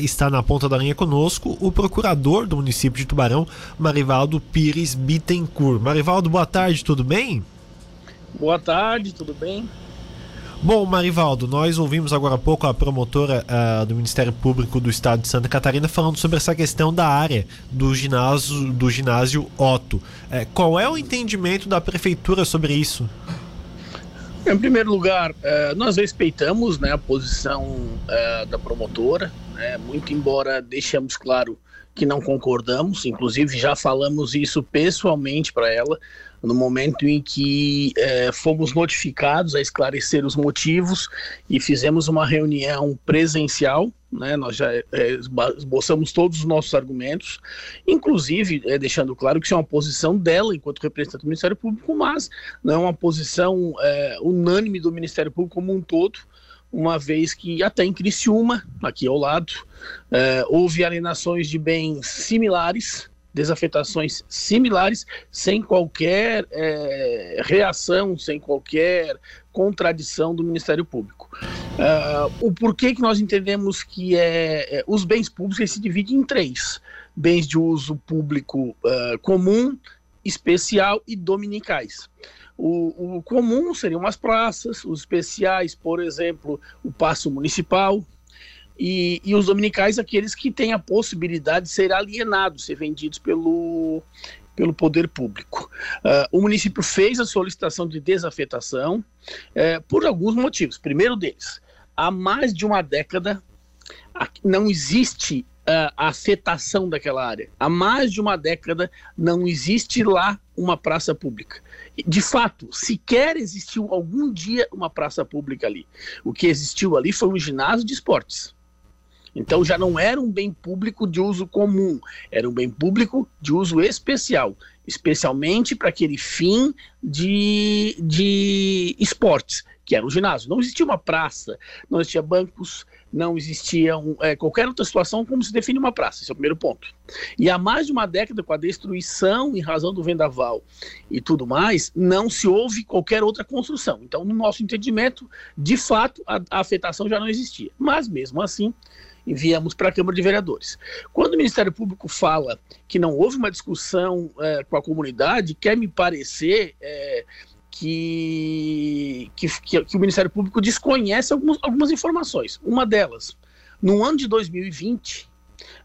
Está na ponta da linha conosco o procurador do município de Tubarão, Marivaldo Pires Bittencourt. Marivaldo, boa tarde, tudo bem? Boa tarde, tudo bem? Bom, Marivaldo, nós ouvimos agora há pouco a promotora uh, do Ministério Público do Estado de Santa Catarina falando sobre essa questão da área do ginásio, do ginásio Otto. Uh, qual é o entendimento da prefeitura sobre isso? Em primeiro lugar, uh, nós respeitamos né, a posição da promotora, né, muito embora deixamos claro que não concordamos, inclusive já falamos isso pessoalmente para ela, no momento em que é, fomos notificados a esclarecer os motivos e fizemos uma reunião presencial, né, nós já é, esboçamos todos os nossos argumentos, inclusive é, deixando claro que isso é uma posição dela enquanto representante do Ministério Público, mas não é uma posição é, unânime do Ministério Público como um todo, uma vez que até em Criciúma, aqui ao lado, é, houve alienações de bens similares, desafetações similares, sem qualquer é, reação, sem qualquer contradição do Ministério Público. Uh, o porquê que nós entendemos que é, é, os bens públicos se dividem em três: bens de uso público comum, especial e dominicais. O, o comum seriam as praças, os especiais, por exemplo, o passo municipal, e, e, os dominicais aqueles que têm a possibilidade de ser alienados, ser vendidos pelo, pelo poder público. Uh, o município fez a solicitação de desafetação uh, por alguns motivos. Primeiro deles, há mais de uma década não existe uh, a afetação daquela área. Há mais de uma década não existe lá uma praça pública. De fato, sequer existiu algum dia uma praça pública ali. O que existiu ali foi um ginásio de esportes. Então já não era um bem público de uso comum, era um bem público de uso especial, especialmente para aquele fim de, de esportes que era o ginásio. Não existia uma praça, não existia bancos, não existia um, é, qualquer outra situação como se define uma praça. Esse é o primeiro ponto. E há mais de uma década, com a destruição em razão do vendaval e tudo mais, não se houve qualquer outra construção. Então, no nosso entendimento, de fato, a, a afetação já não existia. Mas, mesmo assim, enviamos para a Câmara de Vereadores. Quando o Ministério Público fala que não houve uma discussão é, com a comunidade, quer me parecer. É, que, que, que, o Ministério Público desconhece algumas, algumas informações. Uma delas, no ano de 2020,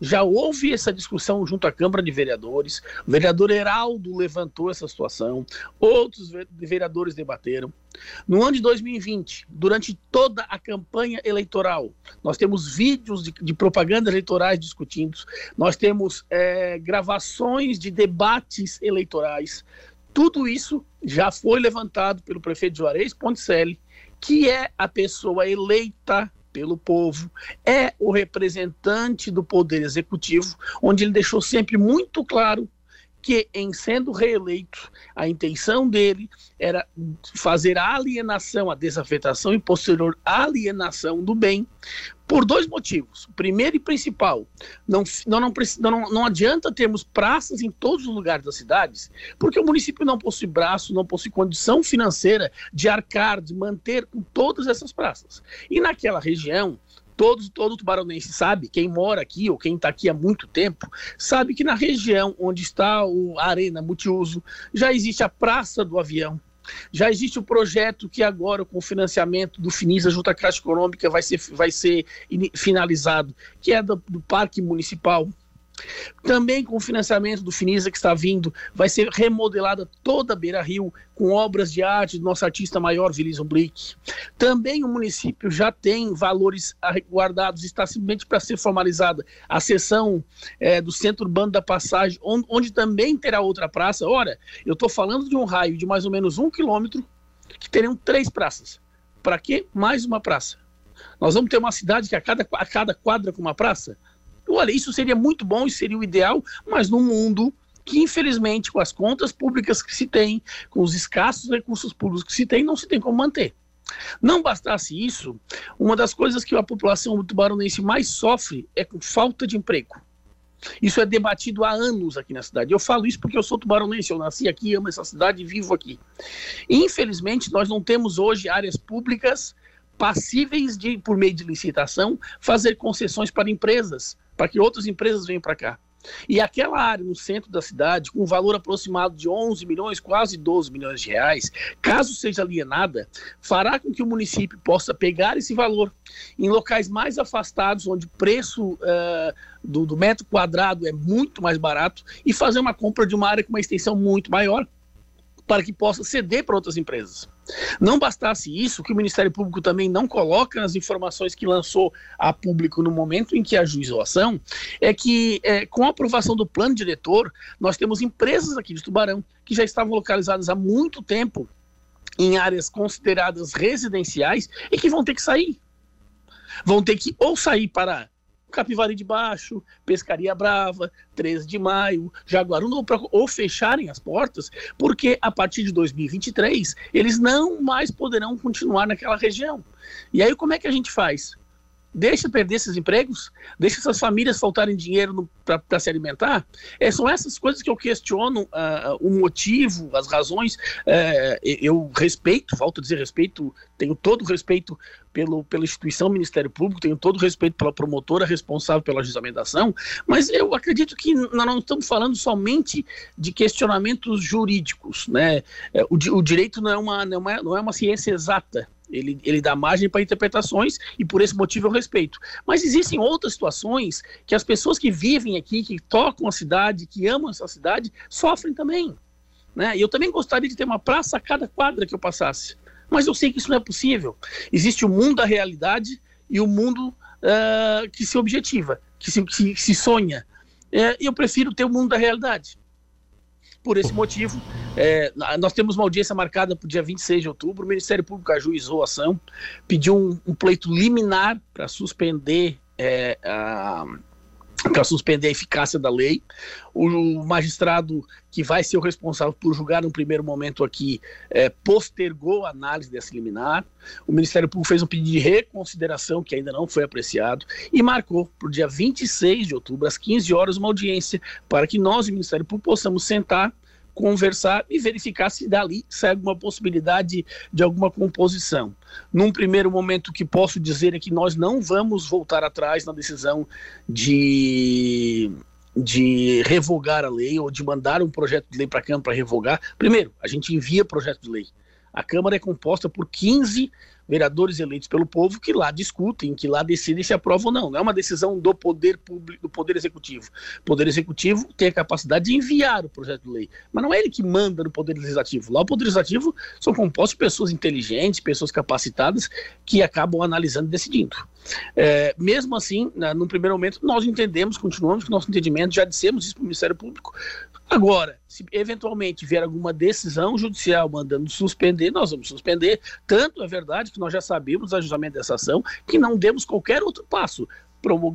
já houve essa discussão junto à Câmara de Vereadores, o vereador Heraldo levantou essa situação, outros vereadores debateram. No ano de 2020, durante toda a campanha eleitoral, nós temos vídeos de, de propaganda eleitorais discutindo, nós temos é, gravações de debates eleitorais tudo isso já foi levantado pelo prefeito Juarez Ponticelli, que é a pessoa eleita pelo povo, é o representante do poder executivo, onde ele deixou sempre muito claro que, em sendo reeleito, a intenção dele era fazer a alienação, a desafetação e posterior alienação do bem, por dois motivos. Primeiro e principal, não, não, não, não, adianta termos praças em todos os lugares das cidades, porque o município não possui braço, não possui condição financeira de arcar, de manter todas essas praças. E naquela região, Todos, todo tubaronense sabe, quem mora aqui ou quem está aqui há muito tempo, sabe que na região onde está a Arena Multiuso já existe a Praça do Avião, já existe o projeto que agora, com o financiamento do Finisa junto à Caixa Econômica, vai ser, vai ser finalizado, que é do, do Parque Municipal. Também com o financiamento do Finisa que está vindo, vai ser remodelada toda a Beira Rio com obras de arte do nosso artista maior, Vilison Blick. Também o município já tem valores guardados, está simplesmente para ser formalizada a seção é, do Centro Urbano da Passagem, onde, onde também terá outra praça. Ora, eu estou falando de um raio de mais ou menos um quilômetro que terão três praças. Para que mais uma praça? Nós vamos ter uma cidade que a cada, a cada quadra com uma praça? Olha, isso seria muito bom e seria o ideal, mas no mundo que infelizmente com as contas públicas que se tem, com os escassos recursos públicos que se tem, não se tem como manter. Não bastasse isso, uma das coisas que a população tubaronense mais sofre é com falta de emprego. Isso é debatido há anos aqui na cidade. Eu falo isso porque eu sou tubaronense, eu nasci aqui, amo essa cidade e vivo aqui. Infelizmente, nós não temos hoje áreas públicas passíveis de, por meio de licitação, fazer concessões para empresas, para que outras empresas venham para cá. E aquela área no centro da cidade, com um valor aproximado de 11 milhões, quase 12 milhões de reais, caso seja alienada, fará com que o município possa pegar esse valor em locais mais afastados, onde o preço uh, do, do metro quadrado é muito mais barato, e fazer uma compra de uma área com uma extensão muito maior, para que possa ceder para outras empresas. Não bastasse isso, que o Ministério Público também não coloca nas informações que lançou a público no momento em que ajuizou a ação, é que é, com a aprovação do plano diretor, nós temos empresas aqui de Tubarão que já estavam localizadas há muito tempo em áreas consideradas residenciais e que vão ter que sair. Vão ter que ou sair para Capivari de Baixo, Pescaria Brava, 13 de Maio, Jaguaruna, ou, ou fecharem as portas, porque a partir de 2023 eles não mais poderão continuar naquela região. E aí como é que a gente faz? Deixa perder esses empregos? Deixa essas famílias faltarem dinheiro para se alimentar? É, são essas coisas que eu questiono uh, o motivo, as razões. Uh, eu respeito, falta dizer respeito, tenho todo o respeito pelo, pela instituição Ministério Público, tenho todo o respeito pela promotora responsável pela ajuizamento da ação, mas eu acredito que nós não estamos falando somente de questionamentos jurídicos. Né? É, o, o direito não é, uma, não, é, não é uma ciência exata. Ele, ele dá margem para interpretações e por esse motivo eu respeito. Mas existem outras situações que as pessoas que vivem aqui, que tocam a cidade, que amam essa cidade, sofrem também. Né? E eu também gostaria de ter uma praça a cada quadra que eu passasse. Mas eu sei que isso não é possível. Existe o mundo da realidade e o mundo uh, que se objetiva, que se, que se sonha. É, eu prefiro ter o mundo da realidade. Por esse motivo, é, nós temos uma audiência marcada para o dia 26 de outubro. O Ministério Público ajuizou a ação, pediu um, um pleito liminar para suspender é, a para suspender a eficácia da lei. O magistrado que vai ser o responsável por julgar no primeiro momento aqui é, postergou a análise dessa liminar. O Ministério Público fez um pedido de reconsideração que ainda não foi apreciado e marcou para o dia 26 de outubro, às 15 horas, uma audiência para que nós, o Ministério Público, possamos sentar conversar e verificar se dali sai alguma possibilidade de alguma composição. Num primeiro momento, o que posso dizer é que nós não vamos voltar atrás na decisão de de revogar a lei ou de mandar um projeto de lei para a Câmara para revogar. Primeiro, a gente envia projeto de lei. A Câmara é composta por 15 vereadores eleitos pelo povo que lá discutem, que lá decidem se aprova ou não. Não é uma decisão do poder público, do poder executivo. O poder executivo tem a capacidade de enviar o projeto de lei, mas não é ele que manda no poder legislativo. Lá o poder legislativo são compostos de pessoas inteligentes, pessoas capacitadas que acabam analisando e decidindo. É, mesmo assim, no primeiro momento, nós entendemos, continuamos com o nosso entendimento, já dissemos isso para o Ministério Público, Agora, se eventualmente vier alguma decisão judicial mandando suspender, nós vamos suspender. Tanto é verdade que nós já sabemos o ajustamento dessa ação, que não demos qualquer outro passo.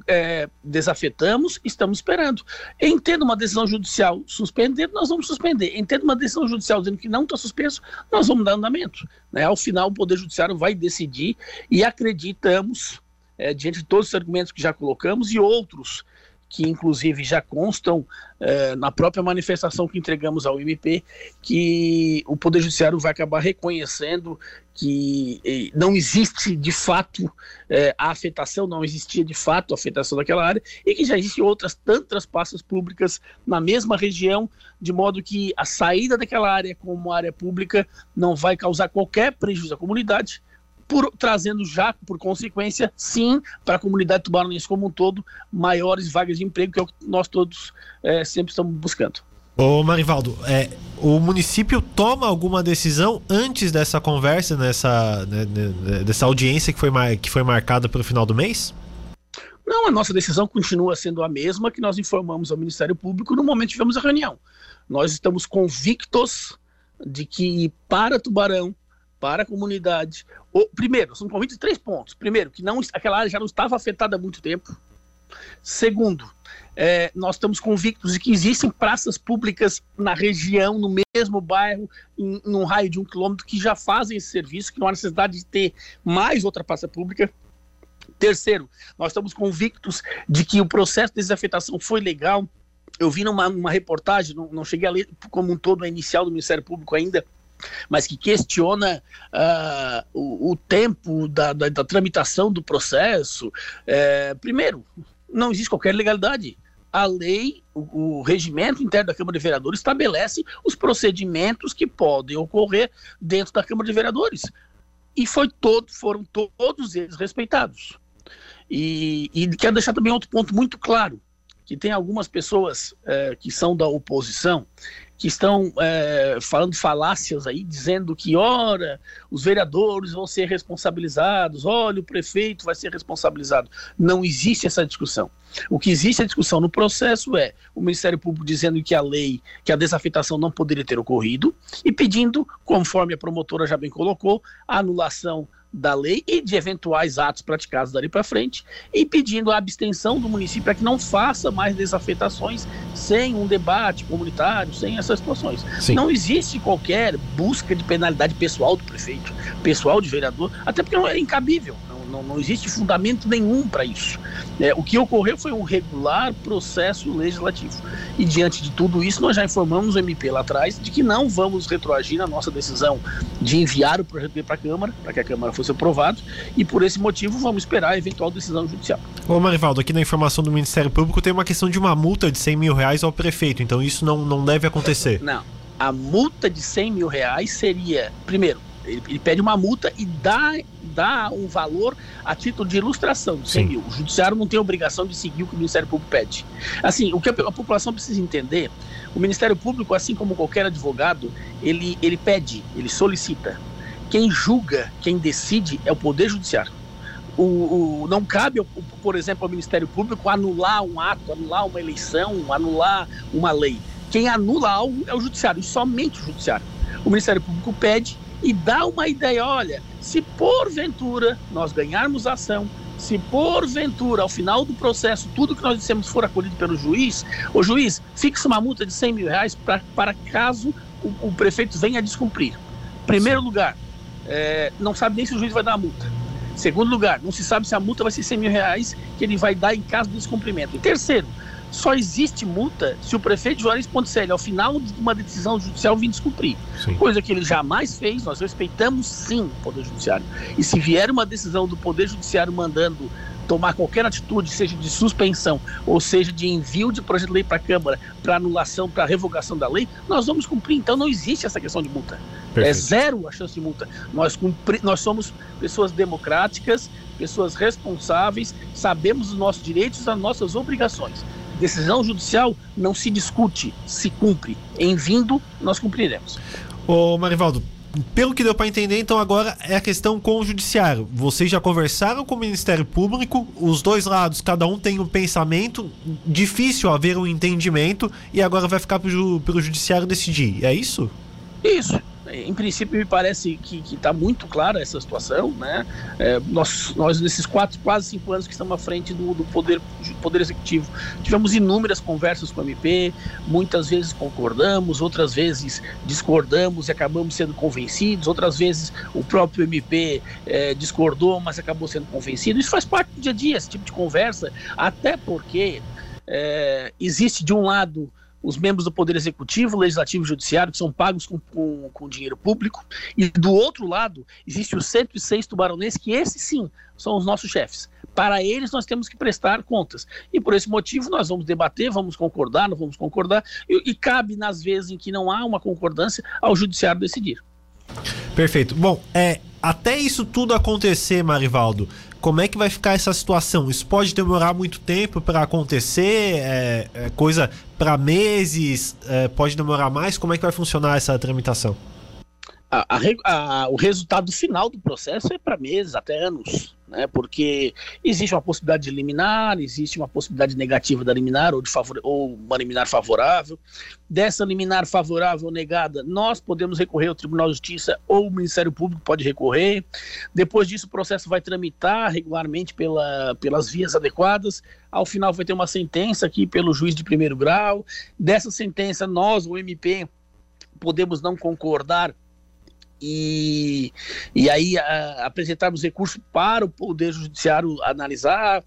É, desafetamos, estamos esperando. Entendo uma decisão judicial suspender, nós vamos suspender. Entendo uma decisão judicial dizendo que não está suspenso, nós vamos dar andamento. Né? Ao final, o Poder Judiciário vai decidir e acreditamos, é, diante de todos os argumentos que já colocamos e outros que inclusive já constam eh, na própria manifestação que entregamos ao MP, que o Poder Judiciário vai acabar reconhecendo que eh, não existe de fato eh, a afetação, não existia de fato a afetação daquela área, e que já existem outras tantas praças públicas na mesma região, de modo que a saída daquela área como área pública não vai causar qualquer prejuízo à comunidade, por, trazendo já, por consequência, sim, para a comunidade tubaronense como um todo, maiores vagas de emprego, que é o que nós todos é, sempre estamos buscando. Ô Marivaldo, é, o município toma alguma decisão antes dessa conversa, nessa, né, né dessa audiência que foi, que foi marcada para o final do mês? Não, a nossa decisão continua sendo a mesma que nós informamos ao Ministério Público no momento que tivemos a reunião. Nós estamos convictos de que para Tubarão para a comunidade. O, primeiro, são convites três pontos. Primeiro, que não, aquela área já não estava afetada há muito tempo. Segundo, é, nós estamos convictos de que existem praças públicas na região, no mesmo bairro, em, em um raio de um quilômetro, que já fazem esse serviço, que não há necessidade de ter mais outra praça pública. Terceiro, nós estamos convictos de que o processo de desafetação foi legal. Eu vi numa, numa reportagem, não, não cheguei a ler como um todo a inicial do Ministério Público ainda, mas que questiona uh, o, o, tempo da, da, da, tramitação do processo. É, primeiro, não existe qualquer legalidade. A lei, o, o, regimento interno da Câmara de Vereadores estabelece os procedimentos que podem ocorrer dentro da Câmara de Vereadores. E foi todo, foram todos eles respeitados. E, e quero deixar também outro ponto muito claro, que tem algumas pessoas é, que são da oposição que estão é, falando falácias aí, dizendo que, ora, os vereadores vão ser responsabilizados, olha, o prefeito vai ser responsabilizado. Não existe essa discussão. O que existe a discussão no processo é o Ministério Público dizendo que a lei, que a desafetação não poderia ter ocorrido e pedindo, conforme a promotora já bem colocou, a anulação da lei e de eventuais atos praticados dali para frente e pedindo a abstenção do município para que não faça mais desafetações sem um debate comunitário, sem essas situações. Sim. Não existe qualquer busca de penalidade pessoal do prefeito, pessoal de vereador, até porque não é incabível. Não, não existe fundamento nenhum para isso. É, o que ocorreu foi um regular processo legislativo. E diante de tudo isso, nós já informamos o MP lá atrás de que não vamos retroagir na nossa decisão de enviar o projeto para a Câmara, para que a Câmara fosse aprovado, e por esse motivo vamos esperar a eventual decisão judicial. Ô Marivaldo, aqui na informação do Ministério Público tem uma questão de uma multa de 100 mil reais ao prefeito, então isso não, não deve acontecer. Não. A multa de 100 mil reais seria, primeiro, ele, ele, pede uma multa e dá, dá um valor a título de ilustração de 100 Sim. mil. O judiciário não tem obrigação de seguir o que o Ministério Público pede. Assim, o que a, a, população precisa entender, o Ministério Público, assim como qualquer advogado, ele, ele pede, ele solicita. Quem julga, quem decide é o Poder Judiciário. O, o, não cabe, por exemplo, ao Ministério Público anular um ato, anular uma eleição, anular uma lei. Quem anula algo é o Judiciário, e somente o Judiciário. O Ministério Público pede e dá uma ideia: olha, se porventura nós ganharmos a ação, se porventura, ao final do processo, tudo que nós dissemos for acolhido pelo juiz, o juiz fixa uma multa de 100 mil reais pra, para caso o, o prefeito venha a descumprir. Primeiro lugar, é, não sabe nem se o juiz vai dar a multa. Segundo lugar, não se sabe se a multa vai ser 100 mil reais que ele vai dar em caso de descumprimento. E terceiro, só existe multa se o prefeito Juarez Ponticelli, ao final de uma decisão judicial, vir descumprir. Sim. Coisa que ele jamais fez, nós respeitamos sim o Poder Judiciário. E se vier uma decisão do Poder Judiciário mandando tomar qualquer atitude, seja de suspensão ou seja de envio de projeto de lei para a Câmara, para anulação, para revogação da lei, nós vamos cumprir. Então não existe essa questão de multa. É Perfeito. É zero a chance de multa. Nós, cumpri, nós somos pessoas democráticas, pessoas responsáveis, sabemos os nossos direitos e as nossas obrigações. Decisão judicial não se discute, se cumpre. Em vindo, nós cumpriremos. Ô Marivaldo, pelo que deu para entender, então agora é a questão com o judiciário. Vocês já conversaram com o Ministério Público, os dois lados, cada um tem um pensamento, difícil haver um entendimento e agora vai ficar para o judiciário decidir. É isso? Isso em princípio me parece que está muito clara essa situação, né? É, nós, nós nesses quatro, quase cinco anos que estamos à frente do, do poder, poder executivo, tivemos inúmeras conversas com o MP, muitas vezes concordamos, outras vezes discordamos e acabamos sendo convencidos, outras vezes o próprio MP é, discordou, mas acabou sendo convencido. Isso faz parte do dia a dia, esse tipo de conversa, até porque é, existe de um lado os membros do Poder Executivo, Legislativo e Judiciário, que são pagos com, com, com, dinheiro público, e do outro lado existe os 106 tubaronenses, que esses sim são os nossos chefes. Para eles nós temos que prestar contas. E por esse motivo nós vamos debater, vamos concordar, não vamos concordar, e, e cabe nas vezes em que não há uma concordância ao Judiciário decidir. Perfeito. Bom, é, até isso tudo acontecer, Marivaldo, como é que vai ficar essa situação? Isso pode demorar muito tempo para acontecer? É, é coisa para meses? É, pode demorar mais? Como é que vai funcionar essa tramitação? A, a, o resultado final do processo é para meses, até anos né? Porque existe uma possibilidade de liminar, existe uma possibilidade negativa da liminar ou de favor, ou uma liminar favorável. Dessa liminar favorável ou negada, nós podemos recorrer ao Tribunal de Justiça ou o Ministério Público pode recorrer. Depois disso, o processo vai tramitar regularmente pela, pelas vias adequadas. Ao final, vai ter uma sentença aqui pelo juiz de primeiro grau. Dessa sentença, nós, o MP, podemos não concordar e, e aí a, apresentarmos recurso para o Poder Judiciário analisar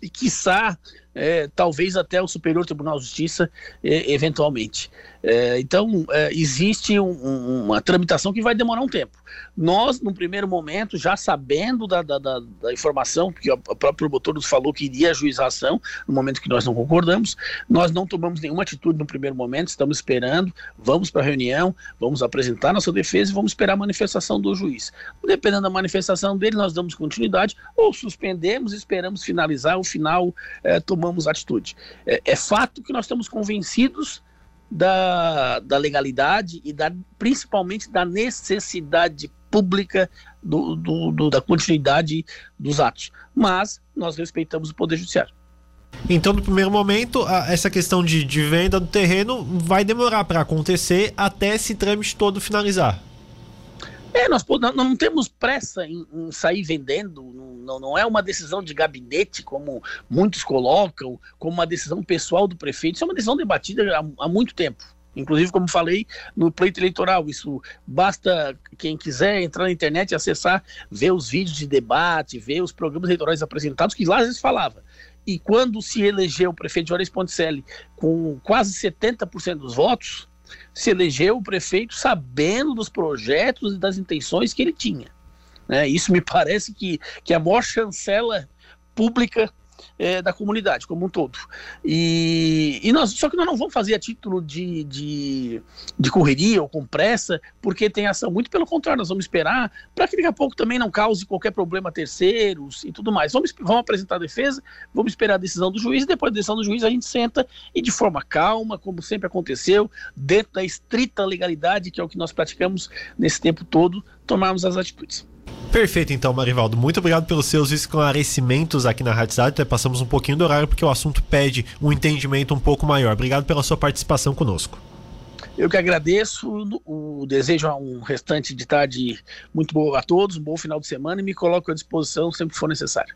e, quiçá, é, talvez até o Superior Tribunal de Justiça, é, eventualmente. É, então, é, existe um, uma tramitação que vai demorar um tempo. Nós, no primeiro momento, já sabendo da, da, da, da informação, porque o próprio promotor nos falou que iria ajuizar a ação, no momento que nós não concordamos, nós não tomamos nenhuma atitude no primeiro momento, estamos esperando, vamos para a reunião, vamos apresentar nossa defesa e vamos esperar a manifestação do juiz. Dependendo da manifestação dele, nós damos continuidade ou suspendemos, esperamos finalizar, o final é, tomamos atitude. É, é fato que nós estamos convencidos da, da legalidade e da, principalmente da necessidade pública do, do, do, da continuidade dos atos. Mas nós respeitamos o Poder Judiciário. Então, no primeiro momento, essa questão de, de venda do terreno vai demorar para acontecer até esse trâmite todo finalizar. É, nós, nós não temos pressa em, em sair vendendo, não, não, é uma decisão de gabinete, como muitos colocam, como uma decisão pessoal do prefeito, isso é uma decisão debatida há, há muito tempo. Inclusive, como falei, no pleito eleitoral, isso basta quem quiser entrar na internet e acessar, ver os vídeos de debate, ver os programas eleitorais apresentados, que lá às vezes falava. E quando se elegeu o prefeito Juarez Ponticelli com quase 70% dos votos, se elegeu o prefeito sabendo dos projetos e das intenções que ele tinha. Né? Isso me parece que, que a maior chancela pública é, da comunidade como um todo. E, e nós, só que nós não vamos fazer a título de, de, de correria ou com pressa, porque tem ação. Muito pelo contrário, nós vamos esperar para que daqui a pouco também não cause qualquer problema a terceiros e tudo mais. Vamos, vamos apresentar a defesa, vamos esperar a decisão do juiz, e depois da decisão do juiz a gente senta e de forma calma, como sempre aconteceu, dentro da estrita legalidade, que é o que nós praticamos nesse tempo todo, tomarmos as atitudes. Perfeito, então, Marivaldo. Muito obrigado pelos seus esclarecimentos aqui na Rádio Cidade. Até passamos um pouquinho do horário porque o assunto pede um entendimento um pouco maior. Obrigado pela sua participação conosco. Eu que agradeço, o desejo um restante de tarde muito boa a todos, um bom final de semana e me coloco à disposição sempre que for necessário.